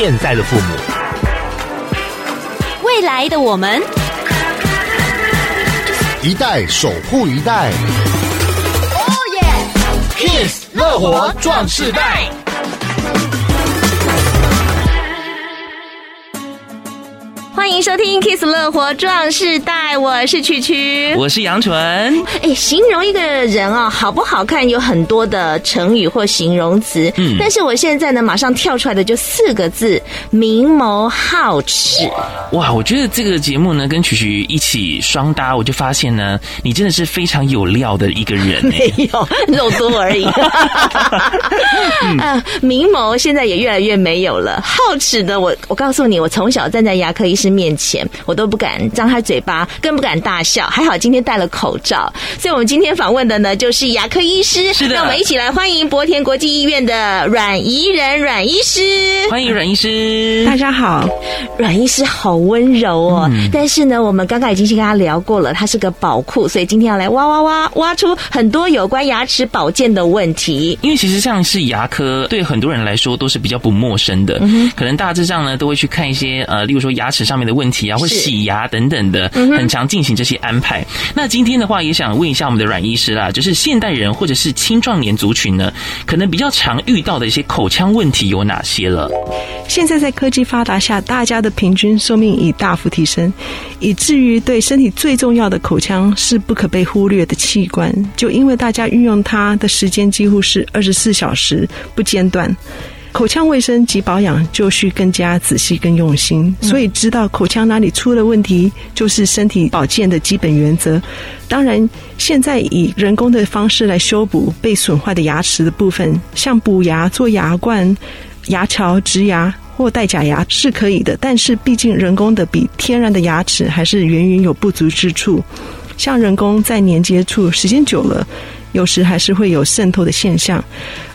现在的父母，未来的我们，一代守护一代。哦耶！Kiss 乐活壮世代。迎收听《Kiss 乐活壮世代》，我是曲曲，我是杨纯。哎，形容一个人啊，好不好看有很多的成语或形容词，嗯，但是我现在呢，马上跳出来的就四个字：明眸皓齿。哇，我觉得这个节目呢，跟曲曲一起双搭，我就发现呢，你真的是非常有料的一个人。没有肉多而已。啊，明眸现在也越来越没有了。皓齿呢，我我告诉你，我从小站在牙科医师面前，我都不敢张开嘴巴，更不敢大笑。还好今天戴了口罩，所以我们今天访问的呢，就是牙科医师。是的，让我们一起来欢迎博田国际医院的阮怡仁阮医师。欢迎阮医师，大家好。阮医师好温柔哦，嗯、但是呢，我们刚刚已经先跟他聊过了，他是个宝库，所以今天要来挖挖挖挖出很多有关牙齿保健的问题。因为其实像是牙科，对很多人来说都是比较不陌生的，嗯、可能大致上呢都会去看一些呃，例如说牙齿上面的问题啊，或洗牙等等的，很常进行这些安排。那今天的话，也想问一下我们的阮医师啦，就是现代人或者是青壮年族群呢，可能比较常遇到的一些口腔问题有哪些了？现在在科技发达下，大家的平均寿命已大幅提升，以至于对身体最重要的口腔是不可被忽略的器官，就因为大家运用它的时间几乎是二十四小时不间断。口腔卫生及保养就需更加仔细、更用心，所以知道口腔哪里出了问题，就是身体保健的基本原则。当然，现在以人工的方式来修补被损坏的牙齿的部分，像补牙、做牙冠、牙桥、植牙或戴假牙是可以的，但是毕竟人工的比天然的牙齿还是远远有不足之处。像人工在粘接处时间久了，有时还是会有渗透的现象，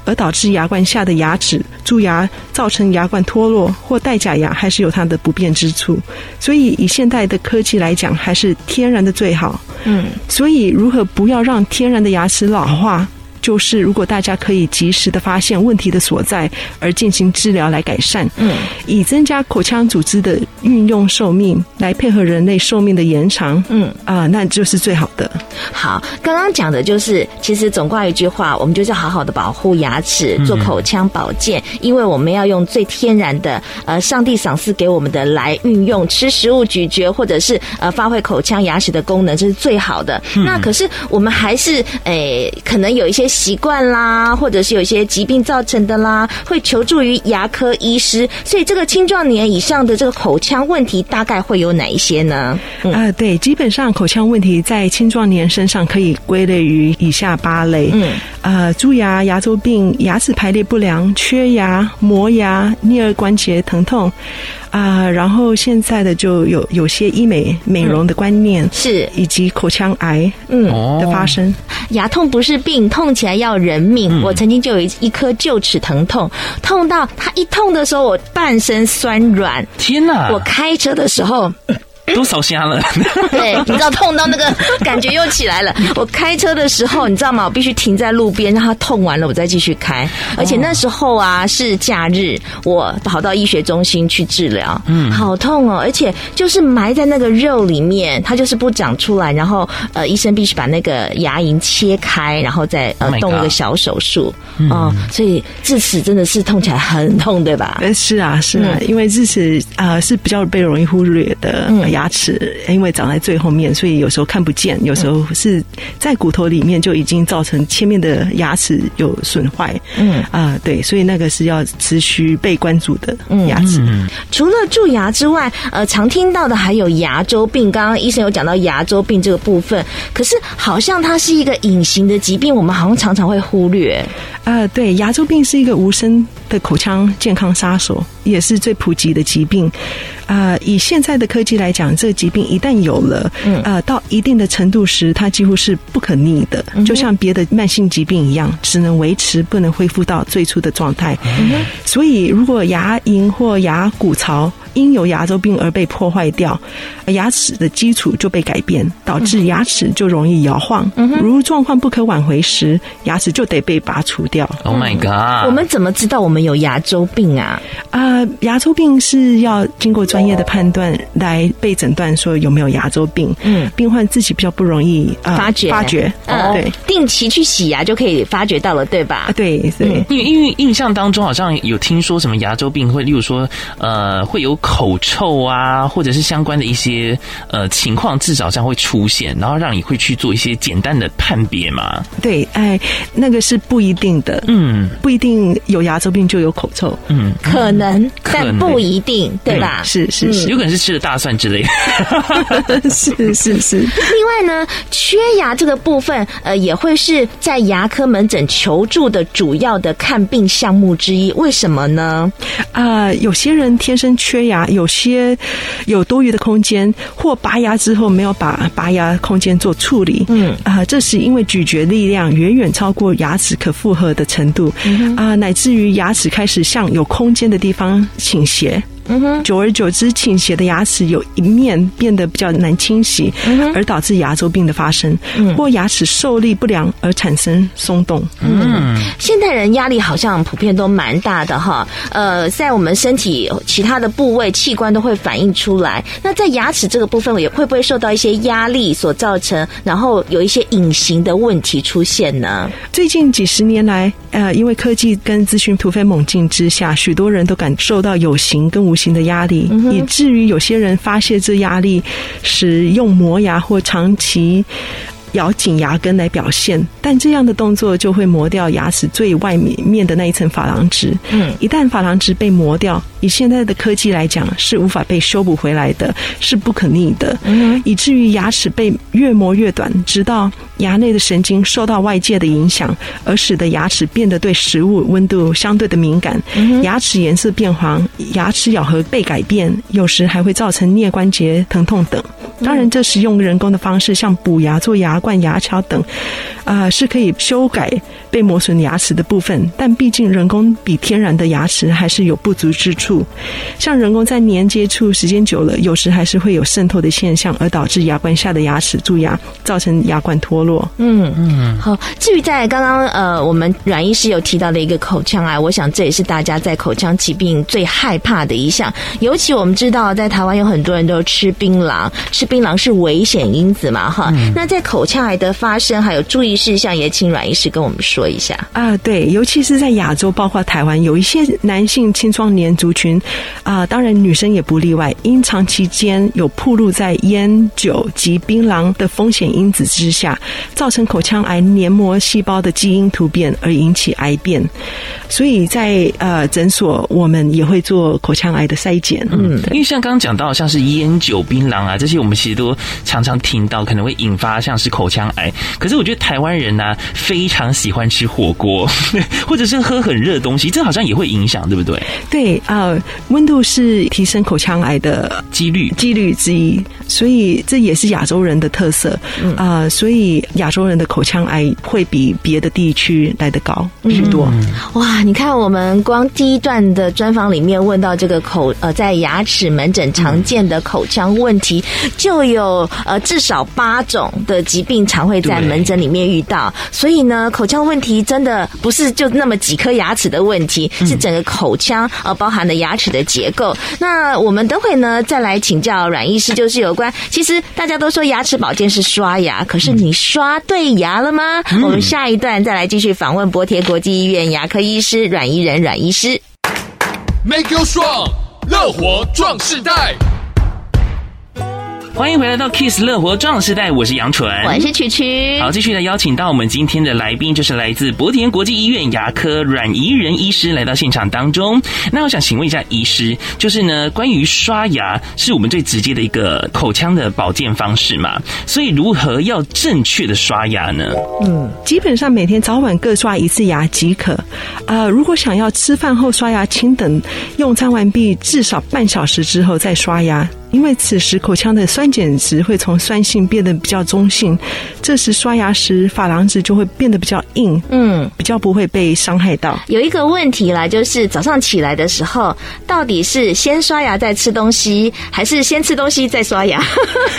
而导致牙冠下的牙齿蛀牙，造成牙冠脱落或戴假牙，还是有它的不便之处。所以以现代的科技来讲，还是天然的最好。嗯，所以如何不要让天然的牙齿老化？就是如果大家可以及时的发现问题的所在，而进行治疗来改善，嗯，以增加口腔组织的运用寿命，来配合人类寿命的延长，嗯啊、呃，那就是最好的。好，刚刚讲的就是，其实总挂一句话，我们就是要好好的保护牙齿，做口腔保健，嗯、因为我们要用最天然的，呃，上帝赏赐给我们的来运用，吃食物咀嚼，或者是呃发挥口腔牙齿的功能，这是最好的。嗯、那可是我们还是诶、呃，可能有一些。习惯啦，或者是有一些疾病造成的啦，会求助于牙科医师。所以，这个青壮年以上的这个口腔问题，大概会有哪一些呢？啊、嗯呃，对，基本上口腔问题在青壮年身上可以归类于以下八类。嗯，呃，蛀牙、牙周病、牙齿排列不良、缺牙、磨牙、颞颌关节疼痛。啊，然后现在的就有有些医美美容的观念、嗯、是，以及口腔癌嗯的发生、嗯。牙痛不是病，痛起来要人命。嗯、我曾经就有一一颗臼齿疼痛，痛到它一痛的时候，我半身酸软。天哪！我开车的时候。都烧瞎了，对，你知道痛到那个感觉又起来了。我开车的时候，你知道吗？我必须停在路边，让它痛完了，我再继续开。而且那时候啊是假日，我跑到医学中心去治疗，嗯，好痛哦！而且就是埋在那个肉里面，它就是不长出来。然后呃，医生必须把那个牙龈切开，然后再呃动一个小手术。哦，所以智齿真的是痛起来很痛，对吧？是啊，是啊，因为智齿啊是比较被容易忽略的。嗯。牙齿因为长在最后面，所以有时候看不见，有时候是在骨头里面就已经造成前面的牙齿有损坏。嗯啊，对，所以那个是要持续被关注的牙齿。嗯，除了蛀牙之外，呃，常听到的还有牙周病。刚刚医生有讲到牙周病这个部分，可是好像它是一个隐形的疾病，我们好像常常会忽略。啊，对，牙周病是一个无声的口腔健康杀手，也是最普及的疾病。啊，以现在的科技来讲，这个疾病一旦有了，嗯，呃，到一定的程度时，它几乎是不可逆的，就像别的慢性疾病一样，只能维持，不能恢复到最初的状态。所以，如果牙龈或牙骨槽，因有牙周病而被破坏掉，牙齿的基础就被改变，导致牙齿就容易摇晃。如状况不可挽回时，牙齿就得被拔除掉。Oh my god！我们怎么知道我们们有牙周病啊？啊、呃，牙周病是要经过专业的判断来被诊断说有没有牙周病。嗯，病患自己比较不容易、呃、发觉发觉。嗯，对，定期去洗牙就可以发觉到了，对吧？啊，对对。因为因为印象当中好像有听说什么牙周病会，例如说呃会有口臭啊，或者是相关的一些呃情况，至少这样会出现，然后让你会去做一些简单的判别嘛。对，哎，那个是不一定的，嗯，不一定有牙周病就有口臭，嗯，可能，但不一定，对吧？是是是，有可能是吃了大蒜之类。的，是是是。另外呢，缺牙这个部分，呃，也会是在牙科门诊求助的主要的看病项目之一。为什么呢？啊，有些人天生缺牙，有些有多余的空间，或拔牙之后没有把拔牙空间做处理，嗯，啊，这是因为咀嚼力量远远超过牙齿可负荷的程度，啊，乃至于牙齿只开始向有空间的地方倾斜。嗯哼，久而久之，倾斜的牙齿有一面变得比较难清洗，而导致牙周病的发生，或牙齿受力不良而产生松动。嗯，现代人压力好像普遍都蛮大的哈。呃，在我们身体其他的部位器官都会反映出来。那在牙齿这个部分，也会不会受到一些压力所造成，然后有一些隐形的问题出现呢？最近几十年来，呃，因为科技跟资讯突飞猛进之下，许多人都感受到有形跟无无形的压力，以至于有些人发泄这压力，使用磨牙或长期咬紧牙根来表现，但这样的动作就会磨掉牙齿最外面面的那一层珐琅质。嗯，一旦珐琅质被磨掉，以现在的科技来讲，是无法被修补回来的，是不可逆的。嗯，以至于牙齿被越磨越短，直到牙内的神经受到外界的影响，而使得牙齿变得对食物温度相对的敏感。嗯，牙齿颜色变黄，牙齿咬合被改变，有时还会造成颞关节疼痛等。当然，这是用人工的方式，像补牙、做牙冠、牙桥等，啊、呃，是可以修改被磨损牙齿的部分。但毕竟人工比天然的牙齿还是有不足之处。像人工在粘接处时间久了，有时还是会有渗透的现象，而导致牙冠下的牙齿蛀牙，造成牙冠脱落。嗯嗯。好，至于在刚刚呃，我们阮医师有提到的一个口腔癌，我想这也是大家在口腔疾病最害怕的一项。尤其我们知道，在台湾有很多人都吃槟榔，吃。槟榔是危险因子嘛？哈、嗯，那在口腔癌的发生还有注意事项，也请阮医师跟我们说一下啊。对，尤其是在亚洲，包括台湾，有一些男性青壮年族群啊，当然女生也不例外，因长期间有暴露在烟酒及槟榔的风险因子之下，造成口腔癌黏膜细胞的基因突变而引起癌变。所以在呃诊所，我们也会做口腔癌的筛检。嗯，因为像刚刚讲到，像是烟酒、槟榔啊这些，我们。其实都常常听到，可能会引发像是口腔癌。可是我觉得台湾人呢、啊，非常喜欢吃火锅，或者是喝很热的东西，这好像也会影响，对不对？对啊，呃、温度是提升口腔癌的几率几率之一，所以这也是亚洲人的特色啊、呃。所以亚洲人的口腔癌会比别的地区来得高许多。嗯、哇，你看我们光第一段的专访里面问到这个口呃，在牙齿门诊常见的口腔问题就。有呃至少八种的疾病常会在门诊里面遇到，所以呢，口腔问题真的不是就那么几颗牙齿的问题，是整个口腔呃包含了牙齿的结构。那我们等会呢再来请教阮医师，就是有关其实大家都说牙齿保健是刷牙，可是你刷对牙了吗？我们下一段再来继续访问博铁国际医院牙科医师阮怡仁阮医师。Make you strong，乐活壮世代。欢迎回来到 Kiss 乐活壮时代，我是杨纯，我是曲曲。好，继续来邀请到我们今天的来宾，就是来自博田国际医院牙科阮怡仁医师来到现场当中。那我想请问一下医师，就是呢，关于刷牙是我们最直接的一个口腔的保健方式嘛？所以如何要正确的刷牙呢？嗯，基本上每天早晚各刷一次牙即可。啊、呃，如果想要吃饭后刷牙，请等用餐完毕至少半小时之后再刷牙。因为此时口腔的酸碱值会从酸性变得比较中性，这时刷牙时珐琅质就会变得比较硬，嗯，比较不会被伤害到。有一个问题啦，就是早上起来的时候，到底是先刷牙再吃东西，还是先吃东西再刷牙？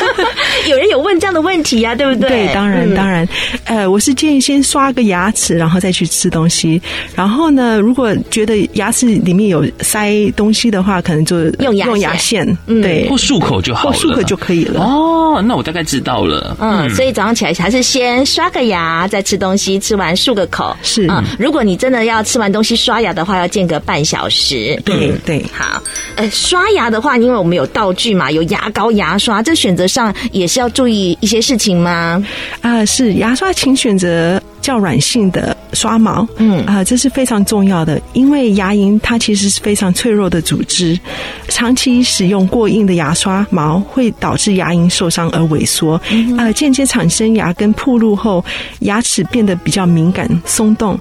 有人有问这样的问题呀、啊，对不对？对，当然，当然，呃，我是建议先刷个牙齿，然后再去吃东西。然后呢，如果觉得牙齿里面有塞东西的话，可能就用牙用牙线，嗯，对，或漱口就好了，漱口就可以了。哦，那我大概知道了。嗯，所以早上起来还是先刷个牙，再吃东西，吃完漱个口。是啊、嗯，如果你真的要吃完东西刷牙的话，要间隔半小时。对对，好。呃，刷牙的话，因为我们有道具嘛，有牙膏、牙刷，这选择上也是要注意一些事情吗？啊、呃，是牙刷，请选择较软性的刷毛，嗯。啊、呃，这是非常重要的，因为牙龈它其实是非常脆弱的组织，长期使用过硬的牙刷毛会导致牙龈受伤而萎缩，啊、嗯呃，间接产生牙根暴露后，牙齿变得比较敏感松动。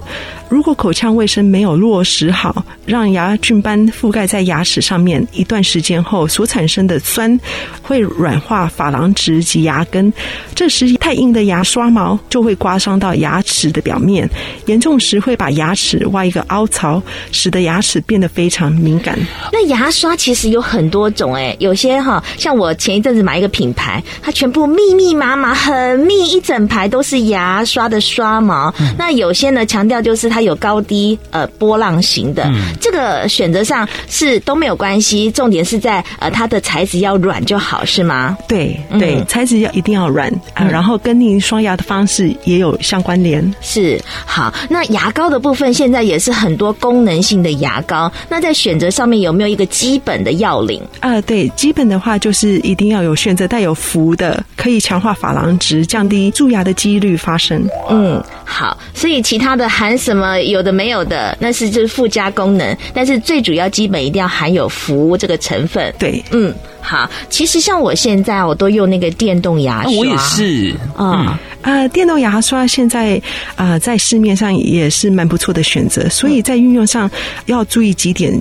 如果口腔卫生没有落实好，让牙菌斑覆盖在牙齿上面一段时间后，所产生的酸会软化珐琅质及牙根，这时太硬的牙刷毛就会刮伤到牙齿的表面，严重时会把牙齿挖一个凹槽，使得牙齿变得非常敏感。那牙刷其实有很多种哎，有些哈，像我前一阵子买一个品牌，它全部密密麻麻，很密一整排都是牙刷的刷毛。嗯、那有些呢，强调就是它。有高低呃波浪形的，嗯、这个选择上是都没有关系，重点是在呃它的材质要软就好，是吗？对对，嗯、材质要一定要软啊，然后跟您刷牙的方式也有相关联。是好，那牙膏的部分现在也是很多功能性的牙膏，那在选择上面有没有一个基本的要领啊、呃？对，基本的话就是一定要有选择带有氟的，可以强化珐琅质，降低蛀牙的几率发生。嗯，好，所以其他的含什么？有的没有的，那是就是附加功能，但是最主要基本一定要含有氟这个成分。对，嗯，好，其实像我现在我都用那个电动牙刷，我也是，嗯。啊、呃，电动牙刷现在啊、呃，在市面上也是蛮不错的选择，所以在运用上要注意几点，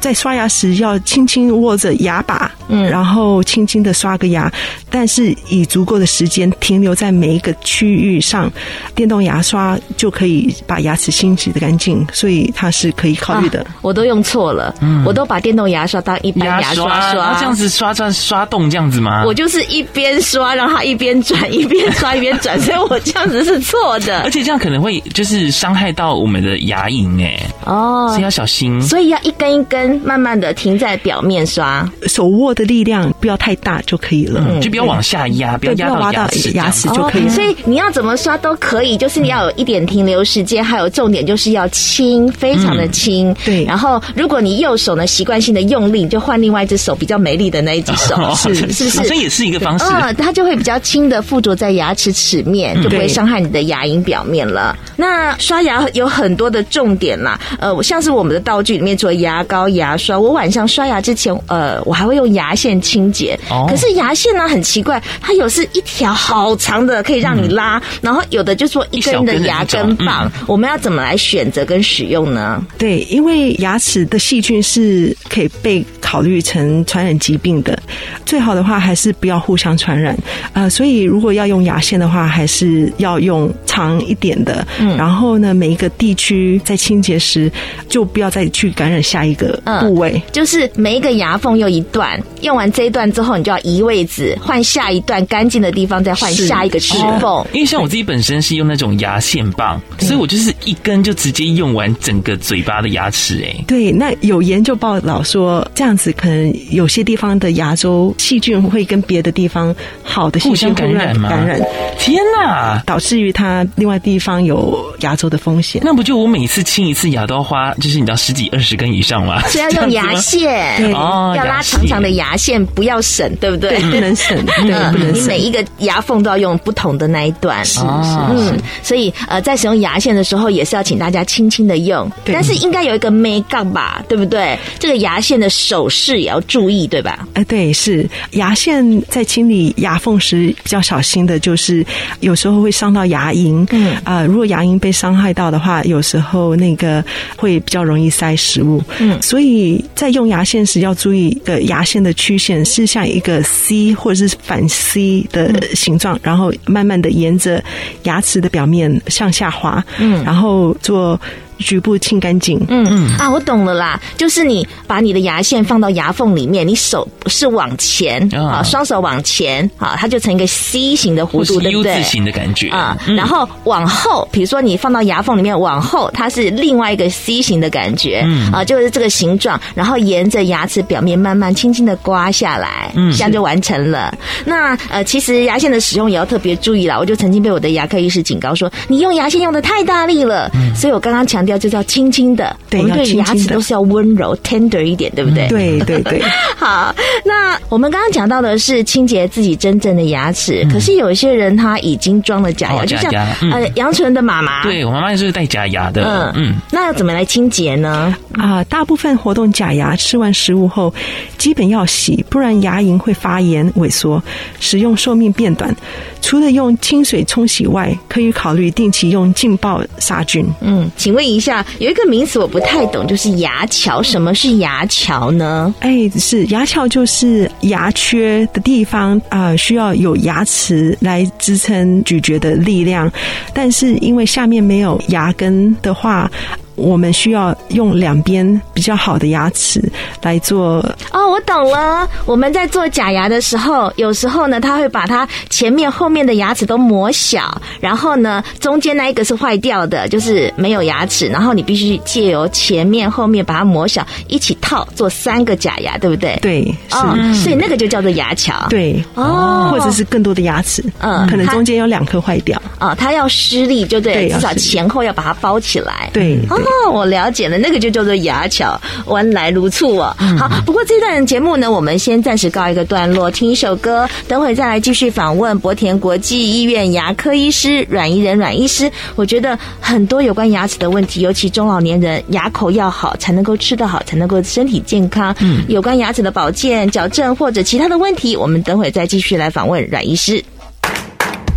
在刷牙时要轻轻握着牙把，嗯，然后轻轻的刷个牙，但是以足够的时间停留在每一个区域上，电动牙刷就可以把牙齿清洗的干净，所以它是可以考虑的。啊、我都用错了，嗯，我都把电动牙刷当一般牙刷刷，刷这样子刷刷刷动这样子吗？我就是一边刷，让它一边转，一边刷一边转。所以我这样子是错的，而且这样可能会就是伤害到我们的牙龈哎哦，所以要小心。所以要一根一根慢慢的停在表面刷，手握的力量不要太大就可以了，嗯、就不要往下压，不要压到牙齿，牙齿就可以了。所以你要怎么刷都可以，就是你要有一点停留时间，还有重点就是要轻，非常的轻。嗯、对，然后如果你右手呢习惯性的用力，就换另外一只手比较没力的那一只手，哦、是是不是？这也是一个方式。嗯，它就会比较轻的附着在牙齿齿面，就。不会伤害你的牙龈表面了。那刷牙有很多的重点啦，呃，像是我们的道具里面，除了牙膏、牙刷，我晚上刷牙之前，呃，我还会用牙线清洁。哦。可是牙线呢，很奇怪，它有是一条好长的，可以让你拉，嗯、然后有的就说一根的牙根棒。嗯、我们要怎么来选择跟使用呢？对，因为牙齿的细菌是可以被考虑成传染疾病的，最好的话还是不要互相传染。呃，所以如果要用牙线的话，还是。要用长一点的，嗯，然后呢，每一个地区在清洁时就不要再去感染下一个部位，嗯，就是每一个牙缝有一段，用完这一段之后，你就要移位置，换下一段干净的地方，再换下一个齿缝。因为像我自己本身是用那种牙线棒，所以我就是一根就直接用完整个嘴巴的牙齿。哎，对，那有研究报道说，这样子可能有些地方的牙周细菌会跟别的地方好的细菌感染吗？感染，天哪！导致于它另外地方有牙周的风险，那不就我每次清一次牙都要花，就是你知道十几二十根以上吗？是要用牙线，对哦，要拉长长的牙线，不要省，对不对？对，不能省。对，不能省你每一个牙缝都要用不同的那一段。是是是，所以呃，在使用牙线的时候，也是要请大家轻轻的用。但是应该有一个眉角吧，对不对？这个牙线的手势也要注意，对吧？哎，对，是牙线在清理牙缝时比较小心的，就是有时候会伤到牙龈。嗯啊，如果牙龈被伤害到的话，有时候那个会比较容易塞食物。嗯，所以在用牙线时要注意的牙线的曲线是像一个 C 或者是反 C 的形状，然后慢慢的沿着牙齿的表面向下滑。嗯，然后做。局部清干净。嗯嗯啊，我懂了啦，就是你把你的牙线放到牙缝里面，你手是往前啊，双手往前啊，它就成一个 C 型的弧度，对不对？U 字形的感觉啊。然后往后，比如说你放到牙缝里面往后，它是另外一个 C 型的感觉，嗯啊，就是这个形状。然后沿着牙齿表面慢慢轻轻的刮下来，嗯，这样就完成了。那呃，其实牙线的使用也要特别注意啦。我就曾经被我的牙科医师警告说，你用牙线用的太大力了。嗯，所以我刚刚强。调就叫轻轻的，对，我们对牙齿都是要温柔 tender 一点，对不对？对对对。好，那我们刚刚讲到的是清洁自己真正的牙齿，可是有一些人他已经装了假牙，就像呃杨纯的妈妈，对我妈妈就是戴假牙的。嗯嗯，那要怎么来清洁呢？啊，大部分活动假牙吃完食物后，基本要洗，不然牙龈会发炎萎缩，使用寿命变短。除了用清水冲洗外，可以考虑定期用劲爆杀菌。嗯，请问一下，有一个名词我不太懂，就是牙桥。什么是牙桥呢？哎，是牙桥，就是牙缺的地方啊，需要有牙齿来支撑咀嚼的力量，但是因为下面没有牙根的话。我们需要用两边比较好的牙齿来做。哦，我懂了。我们在做假牙的时候，有时候呢，他会把它前面、后面的牙齿都磨小，然后呢，中间那一个是坏掉的，就是没有牙齿，然后你必须借由前面、后面把它磨小，一起套做三个假牙，对不对？对，是。哦，所以那个就叫做牙桥。对，哦，或者是更多的牙齿，嗯，可能中间有两颗坏掉。哦，它要施力，就对，至少前后要把它包起来。对。哦，我了解了，那个就叫做牙桥，弯来如醋哦。好，不过这段节目呢，我们先暂时告一个段落，听一首歌，等会再来继续访问博田国际医院牙科医师阮怡仁阮医师。我觉得很多有关牙齿的问题，尤其中老年人，牙口要好，才能够吃得好，才能够身体健康。嗯，有关牙齿的保健、矫正或者其他的问题，我们等会再继续来访问阮医师。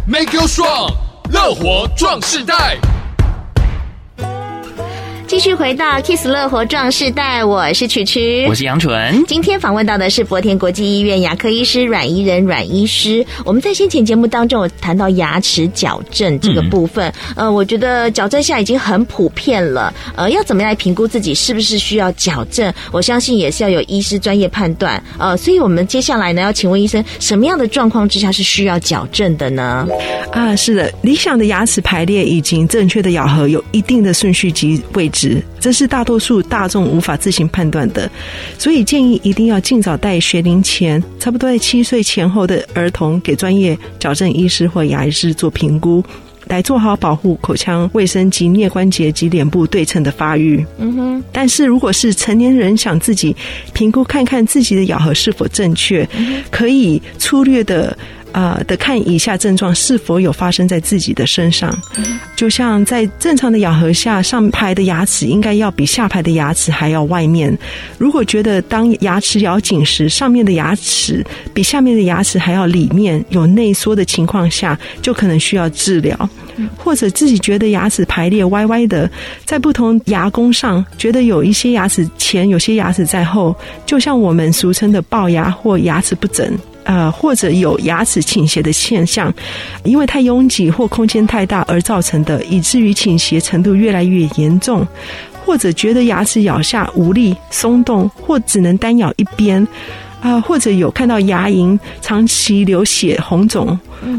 Make you strong，乐活壮世代。继续回到 Kiss 乐活壮世代，我是曲曲，我是杨纯。今天访问到的是博田国际医院牙科医师阮怡仁阮医师。我们在先前节目当中有谈到牙齿矫正这个部分，嗯、呃，我觉得矫正现在已经很普遍了。呃，要怎么样来评估自己是不是需要矫正？我相信也是要有医师专业判断。呃，所以我们接下来呢，要请问医生，什么样的状况之下是需要矫正的呢？啊，是的，理想的牙齿排列以及正确的咬合有一定的顺序及位置。这是大多数大众无法自行判断的，所以建议一定要尽早带学龄前，差不多在七岁前后的儿童给专业矫正医师或牙医师做评估，来做好保护口腔卫生及颞关节及脸部对称的发育。嗯哼，但是如果是成年人想自己评估看看自己的咬合是否正确，可以粗略的。呃，的看以下症状是否有发生在自己的身上，就像在正常的咬合下，上排的牙齿应该要比下排的牙齿还要外面。如果觉得当牙齿咬紧时，上面的牙齿比下面的牙齿还要里面有内缩的情况下，就可能需要治疗。或者自己觉得牙齿排列歪歪的，在不同牙弓上觉得有一些牙齿前，有些牙齿在后，就像我们俗称的龅牙或牙齿不整。呃，或者有牙齿倾斜的现象，因为太拥挤或空间太大而造成的，以至于倾斜程度越来越严重，或者觉得牙齿咬下无力、松动，或只能单咬一边，啊、呃，或者有看到牙龈长期流血、红肿，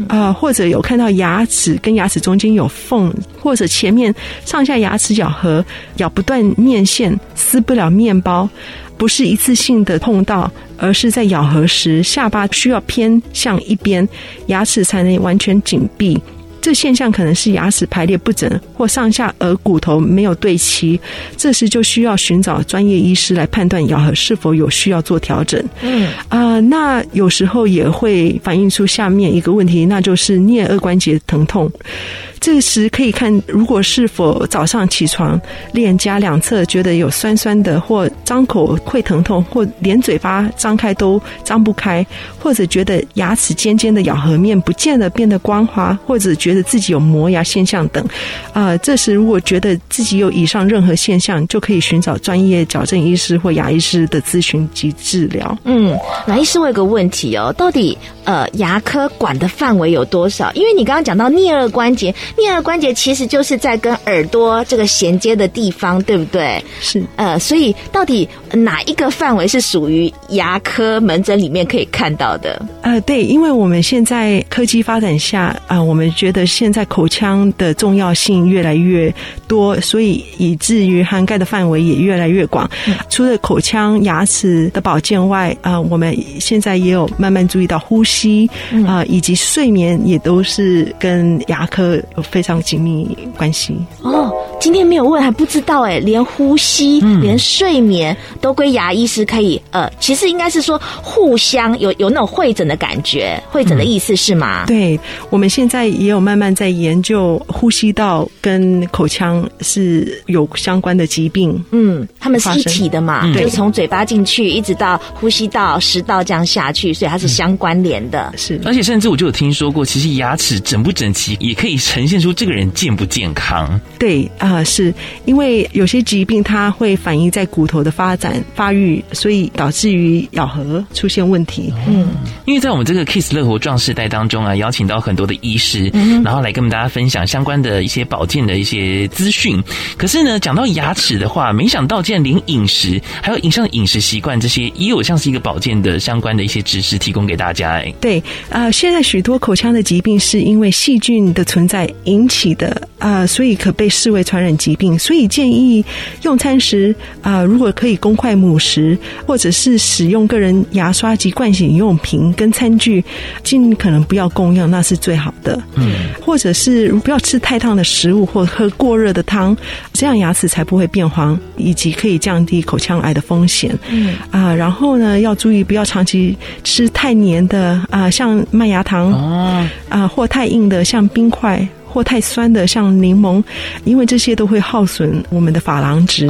啊、呃，或者有看到牙齿跟牙齿中间有缝，或者前面上下牙齿咬合咬不断面线，撕不了面包。不是一次性的碰到，而是在咬合时，下巴需要偏向一边，牙齿才能完全紧闭。这这现象可能是牙齿排列不整或上下颌骨头没有对齐，这时就需要寻找专业医师来判断咬合是否有需要做调整。嗯啊、呃，那有时候也会反映出下面一个问题，那就是颞颌关节疼痛。这时可以看，如果是否早上起床，脸颊两侧觉得有酸酸的，或张口会疼痛，或连嘴巴张开都张不开，或者觉得牙齿尖尖的咬合面不见得变得光滑，或者觉得自己有磨牙现象等。啊、呃，这时如果觉得自己有以上任何现象，就可以寻找专业矫正医师或牙医师的咨询及治疗。嗯，牙医师，我有个问题哦，到底呃牙科管的范围有多少？因为你刚刚讲到颞颌关节。颞顎关节其实就是在跟耳朵这个衔接的地方，对不对？是。呃，所以到底哪一个范围是属于牙科门诊里面可以看到的？呃，对，因为我们现在科技发展下啊，呃，我们觉得现在口腔的重要性越来越多，所以以至于涵盖的范围也越来越广。嗯，除了口腔牙齿的保健外，啊，呃，我们现在也有慢慢注意到呼吸啊，呃，以及睡眠也都是跟牙科。非常紧密关系哦。今天没有问还不知道哎，连呼吸、嗯、连睡眠都归牙医师可以。呃，其实应该是说互相有有那种会诊的感觉，会诊的意思是吗？嗯、对，我们现在也有慢慢在研究呼吸道跟口腔是有相关的疾病。嗯，他们是一体的嘛，对，就从嘴巴进去一直到呼吸道、食道这样下去，所以它是相关联的。嗯、是，而且甚至我就有听说过，其实牙齿整不整齐也可以呈现出这个人健不健康。对啊。呃，是因为有些疾病它会反映在骨头的发展发育，所以导致于咬合出现问题。嗯，因为在我们这个 Kiss 乐活壮世代当中啊，邀请到很多的医师，嗯，然后来跟我们大家分享相关的一些保健的一些资讯。可是呢，讲到牙齿的话，没想到竟然连饮食还有影像饮食习惯这些，也有像是一个保健的相关的一些知识提供给大家。哎，对啊，呃，现在许多口腔的疾病是因为细菌的存在引起的啊，呃，所以可被视为传染疾病，所以建议用餐时啊、呃，如果可以公筷母食，或者是使用个人牙刷及盥洗用品跟餐具，尽可能不要共用，那是最好的。嗯，或者是不要吃太烫的食物或喝过热的汤，这样牙齿才不会变黄，以及可以降低口腔癌的风险。嗯啊，然后呢，要注意不要长期吃太黏的啊，像麦芽糖啊，或太硬的像冰块。或太酸的，像柠檬，因为这些都会耗损我们的珐琅质。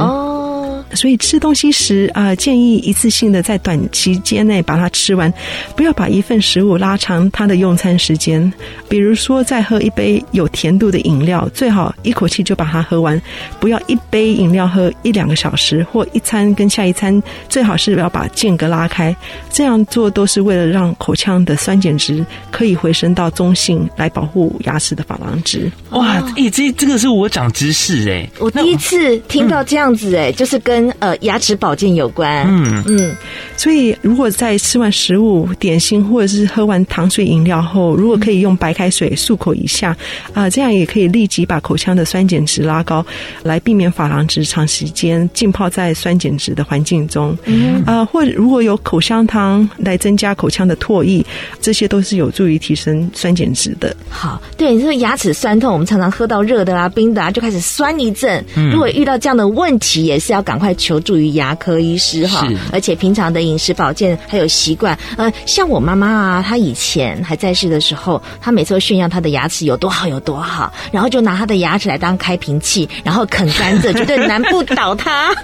所以吃东西时啊、呃，建议一次性的在短期间内把它吃完，不要把一份食物拉长它的用餐时间。比如说，再喝一杯有甜度的饮料，最好一口气就把它喝完，不要一杯饮料喝一两个小时，或一餐跟下一餐最好是要把间隔拉开。这样做都是为了让口腔的酸碱值可以回升到中性，来保护牙齿的珐琅质。哇，哎、欸，这这个是我长知识哎、欸，我第一次听到这样子哎、欸，就是跟。跟呃牙齿保健有关，嗯嗯，所以如果在吃完食物、点心或者是喝完糖水饮料后，如果可以用白开水漱口一下啊、呃，这样也可以立即把口腔的酸碱值拉高，来避免珐琅质长时间浸泡在酸碱值的环境中。嗯啊、呃，或者如果有口香糖来增加口腔的唾液，这些都是有助于提升酸碱值的。好，对，你说牙齿酸痛，我们常常喝到热的啦、冰的啊，就开始酸一阵。如果遇到这样的问题，也是要赶快。求助于牙科医师哈，而且平常的饮食保健还有习惯，呃，像我妈妈啊，她以前还在世的时候，她每次都炫耀她的牙齿有多好有多好，然后就拿她的牙齿来当开瓶器，然后啃甘蔗，绝对难不倒她。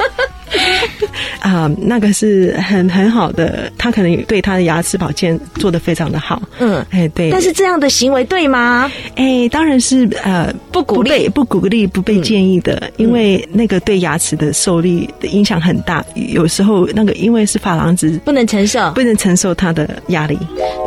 啊、呃，那个是很很好的，她可能对她的牙齿保健做的非常的好。嗯，哎，对。但是这样的行为对吗？哎，当然是呃不鼓励、不鼓励、不被建议的，嗯，因为那个对牙齿的受力的影响很大。有时候那个因为是珐琅质，不能承受，不能承受它的压力。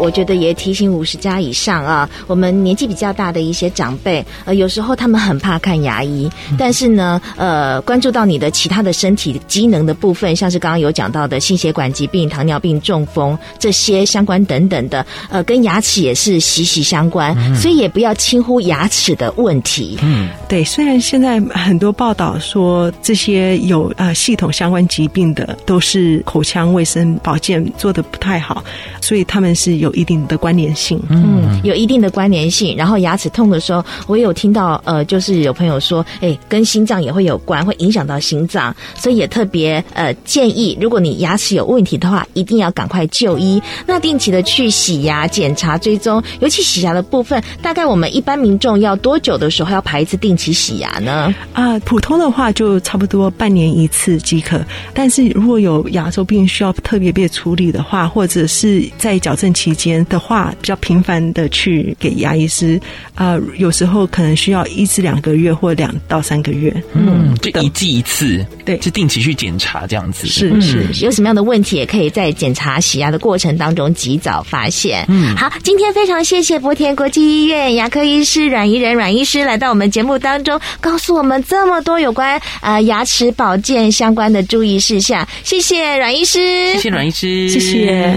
我觉得也提醒五十加以上啊，我们年纪比较大的一些长辈，呃，有时候他们很怕看牙医，但是呢，呃，关注到你的其他的身体机能的部分，像是刚刚有讲到的心血管疾病、糖尿病、中风这些相关等等的，呃，跟牙齿也是息息相关，嗯，所以也不要轻忽牙齿的问题。嗯，对。虽然现在很多报道说这些有呃系统相关疾病的，都是口腔卫生保健做的不太好，所以他们是有一定的关联性。嗯，有一定的关联性。然后牙齿痛的时候，我有听到呃，就是有朋友说，哎，跟心脏也会有关，会影响到心脏，所以也特别呃建议，如果你牙齿有问题的话，一定要赶快就医。那定期的去洗牙检查追踪，尤其洗牙的部分，大概我们一般民众要多久的时候要排一次定期洗牙呢？啊，普通的话就差不多半年一次即可。但是如果有牙周病需要特别被处理的话，或者是在矫正期间的话，比较频繁的去给牙医师啊，有时候可能需要一至两个月或两到三个月。嗯，就一季一次，对，是定期去检查这样子。是是，有什么样的问题也可以在检查洗牙的过程当中及早发现。嗯，好，今天非常谢谢博田国际医院牙科医师阮怡仁阮医师来到我们节目当中，告诉我们这么多有关呃牙齿保健相关的注意事项。谢谢阮医师，谢谢阮医师，谢谢。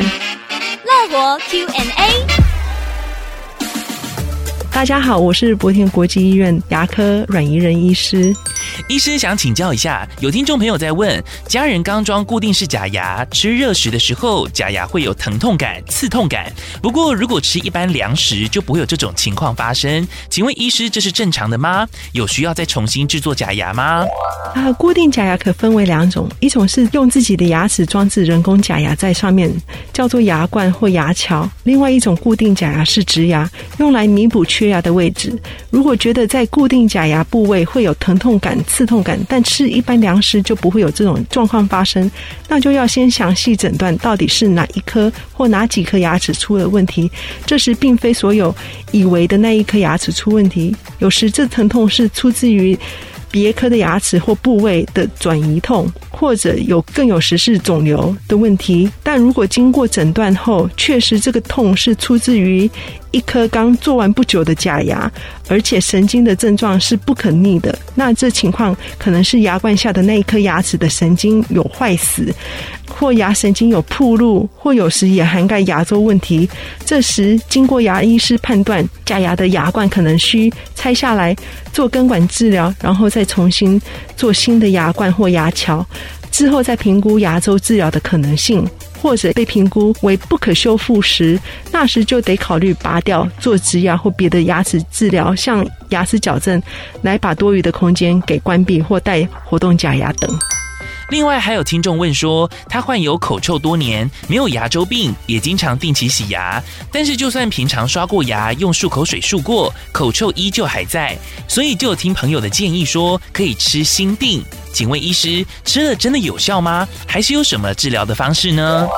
乐活 Q&A。大家好，我是博田国际医院牙科阮怡仁医师。医师想请教一下，有听众朋友在问，家人刚装固定式假牙，吃热食的时候，假牙会有疼痛感、刺痛感。不过，如果吃一般凉食，就不会有这种情况发生。请问医师，这是正常的吗？有需要再重新制作假牙吗？啊，固定假牙可分为两种，一种是用自己的牙齿装置人工假牙在上面，叫做牙冠或牙桥；另外一种固定假牙是植牙，用来弥补缺缺牙的位置。如果觉得在固定假牙部位会有疼痛感、刺痛感，但吃一般粮食就不会有这种状况发生，那就要先详细诊断到底是哪一颗或哪几颗牙齿出了问题。这时并非所有以为的那一颗牙齿出问题，有时这疼痛是出自于别颗的牙齿或部位的转移痛，或者有更有时是肿瘤的问题。但如果经过诊断后，确实这个痛是出自于一颗刚做完不久的假牙，而且神经的症状是不可逆的，那这情况可能是牙冠下的那一颗牙齿的神经有坏死，或牙神经有暴露，或有时也涵盖牙周问题。这时经过牙医师判断，假牙的牙冠可能需拆下来做根管治疗，然后再重新做新的牙冠或牙桥，之后再评估牙周治疗的可能性。或者被评估为不可修复时，那时就得考虑拔掉、做植牙或别的牙齿治疗，像牙齿矫正，来把多余的空间给关闭或戴活动假牙等。另外还有听众问说，他患有口臭多年，没有牙周病，也经常定期洗牙，但是就算平常刷过牙、用漱口水漱过，口臭依旧还在，所以就听朋友的建议说，可以吃锌錠。请问医师，吃了真的有效吗？还是有什么治疗的方式呢？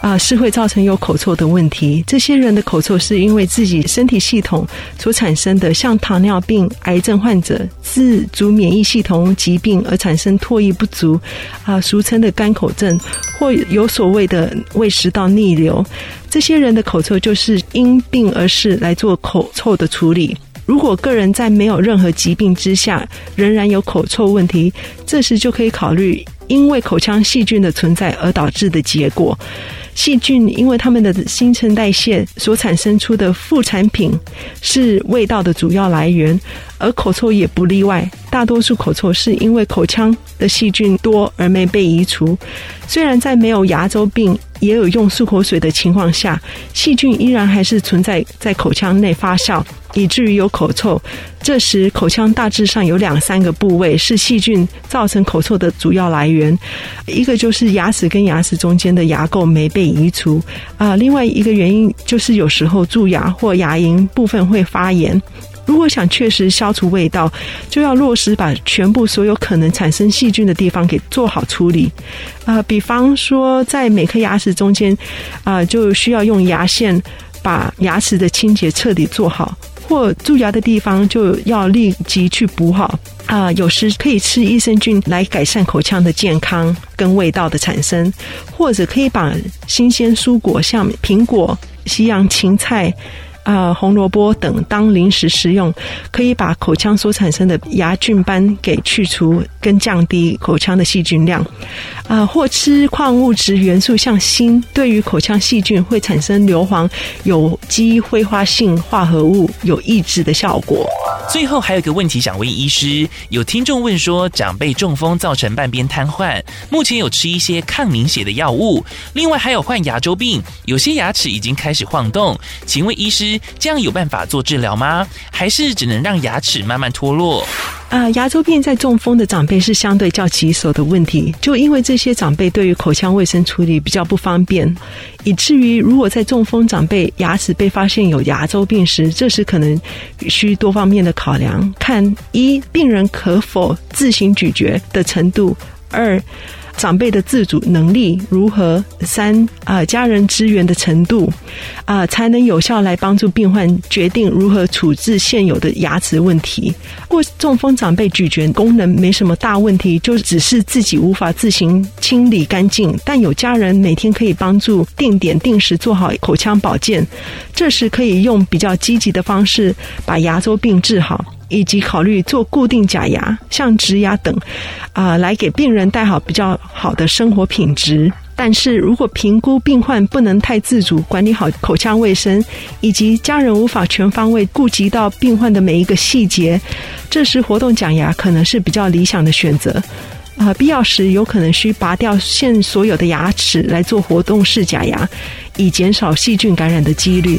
啊，是会造成有口臭的问题。这些人的口臭是因为自己身体系统所产生的，像糖尿病、癌症患者、自主免疫系统疾病而产生唾液不足，啊，俗称的干口症，或有所谓的胃食道逆流。这些人的口臭就是因病而逝来做口臭的处理。如果个人在没有任何疾病之下，仍然有口臭问题，这时就可以考虑因为口腔细菌的存在而导致的结果。细菌因为它们的新陈代谢所产生出的副产品是味道的主要来源，而口臭也不例外。大多数口臭是因为口腔的细菌多而没被移除。虽然在没有牙周病，也有用漱口水的情况下，细菌依然还是存在在口腔内发酵。以至于有口臭，这时口腔大致上有两三个部位是细菌造成口臭的主要来源，一个就是牙齿跟牙齿中间的牙垢没被移除啊，另外一个原因就是有时候蛀牙或牙龈部分会发炎。如果想确实消除味道，就要落实把全部所有可能产生细菌的地方给做好处理啊，比方说在每颗牙齿中间啊，就需要用牙线把牙齿的清洁彻底做好。或蛀牙的地方就要立即去补好啊！有时可以吃益生菌来改善口腔的健康跟味道的产生，或者可以把新鲜蔬果像苹果、西洋芹菜、啊、红萝卜等当零食食用，可以把口腔所产生的牙菌斑给去除，跟降低口腔的细菌量。啊，或吃矿物质元素像锌，对于口腔细菌会产生硫磺有机挥发性化合物，有抑制的效果。最后还有一个问题想问医师，有听众问说，长辈中风造成半边瘫痪，目前有吃一些抗凝血的药物，另外还有患牙周病，有些牙齿已经开始晃动，请问医师，这样有办法做治疗吗？还是只能让牙齿慢慢脱落？啊，牙周病在中风的长辈是相对较棘手的问题，就因为这些长辈对于口腔卫生处理比较不方便，以至于如果在中风长辈牙齿被发现有牙周病时，这时可能需多方面的考量，看一病人可否自行咀嚼的程度，二。长辈的自主能力如何？三啊、家人支援的程度啊、才能有效来帮助病患决定如何处置现有的牙齿问题。或中风长辈咀嚼功能没什么大问题，就只是自己无法自行清理干净，但有家人每天可以帮助定点定时做好口腔保健，这时可以用比较积极的方式把牙周病治好。以及考虑做固定假牙、像植牙等，啊、来给病人带好比较好的生活品质。但是如果评估病患不能太自主管理好口腔卫生，以及家人无法全方位顾及到病患的每一个细节，这时活动假牙可能是比较理想的选择。啊、必要时有可能需拔掉现所有的牙齿来做活动式假牙，以减少细菌感染的几率。